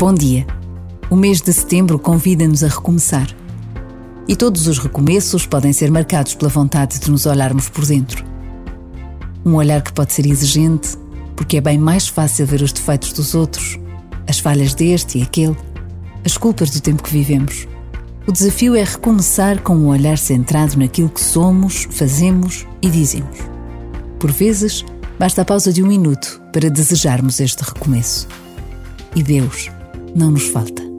Bom dia. O mês de setembro convida-nos a recomeçar. E todos os recomeços podem ser marcados pela vontade de nos olharmos por dentro. Um olhar que pode ser exigente, porque é bem mais fácil ver os defeitos dos outros, as falhas deste e aquele, as culpas do tempo que vivemos. O desafio é recomeçar com um olhar centrado naquilo que somos, fazemos e dizemos. Por vezes, basta a pausa de um minuto para desejarmos este recomeço. E Deus não nos falta.